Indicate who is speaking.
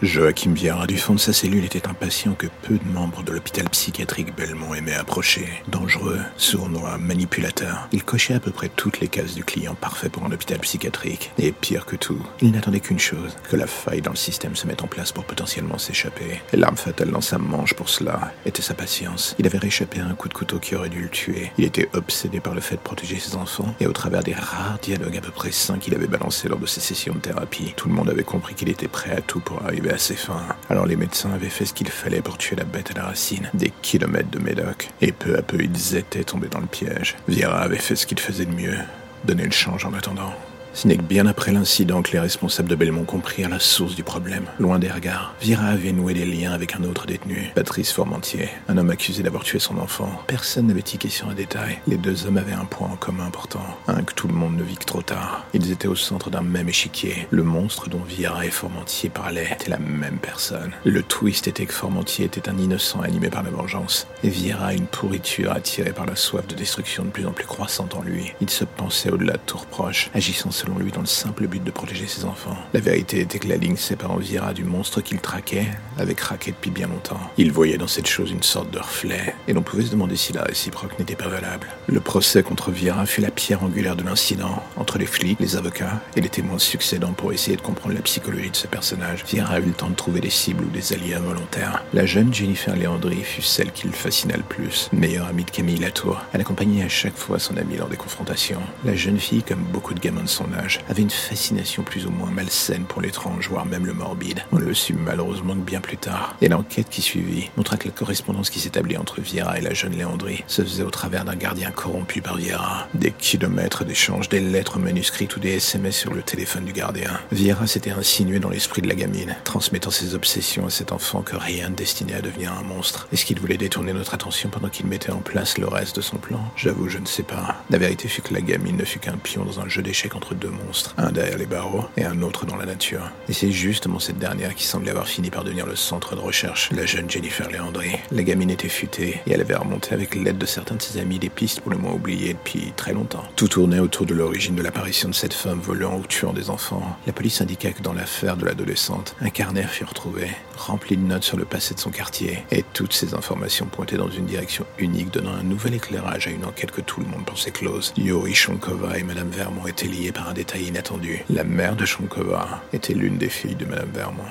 Speaker 1: Joachim Vieira, du fond de sa cellule, était impatient que peu de membres de l'hôpital psychiatrique Belmont aimaient approcher. Dangereux, sournois, manipulateur. Il cochait à peu près toutes les cases du client parfait pour un hôpital psychiatrique. Et pire que tout, il n'attendait qu'une chose, que la faille dans le système se mette en place pour potentiellement s'échapper. L'arme fatale dans sa manche pour cela était sa patience. Il avait réchappé à un coup de couteau qui aurait dû le tuer. Il était obsédé par le fait de protéger ses enfants, et au travers des rares dialogues à peu près sains qu'il avait balancés lors de ses sessions de thérapie, tout le monde avait compris qu'il était prêt à tout pour arriver à ses fins. Alors les médecins avaient fait ce qu'il fallait pour tuer la bête à la racine, des kilomètres de médoc, et peu à peu ils étaient tombés dans le piège. Viera avait fait ce qu'il faisait de mieux, donner le change en attendant. Ce n'est que bien après l'incident que les responsables de Belmont comprirent la source du problème. Loin des regards, Vira avait noué des liens avec un autre détenu, Patrice Formentier, un homme accusé d'avoir tué son enfant. Personne n'avait tiqué sur un détail. Les deux hommes avaient un point en commun important, un que tout le monde ne vit que trop tard. Ils étaient au centre d'un même échiquier. Le monstre dont Vira et Formentier parlaient était la même personne. Le twist était que Formentier était un innocent animé par la vengeance, et Vira une pourriture attirée par la soif de destruction de plus en plus croissante en lui. Il se pensait au-delà de tout reproche, agissant selon lui dans le simple but de protéger ses enfants. La vérité était que la ligne séparant Vira du monstre qu'il traquait avait craqué depuis bien longtemps. Il voyait dans cette chose une sorte de reflet, et l'on pouvait se demander si la réciproque n'était pas valable. Le procès contre Vira fut la pierre angulaire de l'incident, entre les flics, les avocats et les témoins succédants pour essayer de comprendre la psychologie de ce personnage. Vira eut le temps de trouver des cibles ou des alliés involontaires. La jeune Jennifer Léandry fut celle qui le fascina le plus, meilleure amie de Camille Latour. Elle accompagnait à chaque fois son amie lors des confrontations. La jeune fille, comme beaucoup de gamins de son avait une fascination plus ou moins malsaine pour l'étrange, voire même le morbide. On le sut malheureusement que bien plus tard. Et l'enquête qui suivit montra que la correspondance qui s'établit entre Viera et la jeune Léandrie se faisait au travers d'un gardien corrompu par Viera. Des kilomètres d'échanges, des lettres manuscrites ou des SMS sur le téléphone du gardien. Viera s'était insinué dans l'esprit de la gamine, transmettant ses obsessions à cet enfant que rien ne destinait à devenir un monstre. Est-ce qu'il voulait détourner notre attention pendant qu'il mettait en place le reste de son plan? J'avoue, je ne sais pas. La vérité fut que la gamine ne fut qu'un pion dans un jeu d'échecs entre deux monstres un derrière les barreaux et un autre dans la nature. Et c'est justement cette dernière qui semblait avoir fini par devenir le centre de recherche, la jeune Jennifer Léandry. La gamine était futée et elle avait remonté avec l'aide de certains de ses amis des pistes pour le moins oubliées depuis très longtemps. Tout tournait autour de l'origine de l'apparition de cette femme volant ou tuant des enfants. La police indiqua que dans l'affaire de l'adolescente, un carnet fut retrouvé, rempli de notes sur le passé de son quartier, et toutes ces informations pointaient dans une direction unique, donnant un nouvel éclairage à une enquête que tout le monde pensait close. Yuri Shonkova et Madame Vermont étaient liés par un détail inattendu. La mère de Shonkova était l'une des filles de Madame Vermont.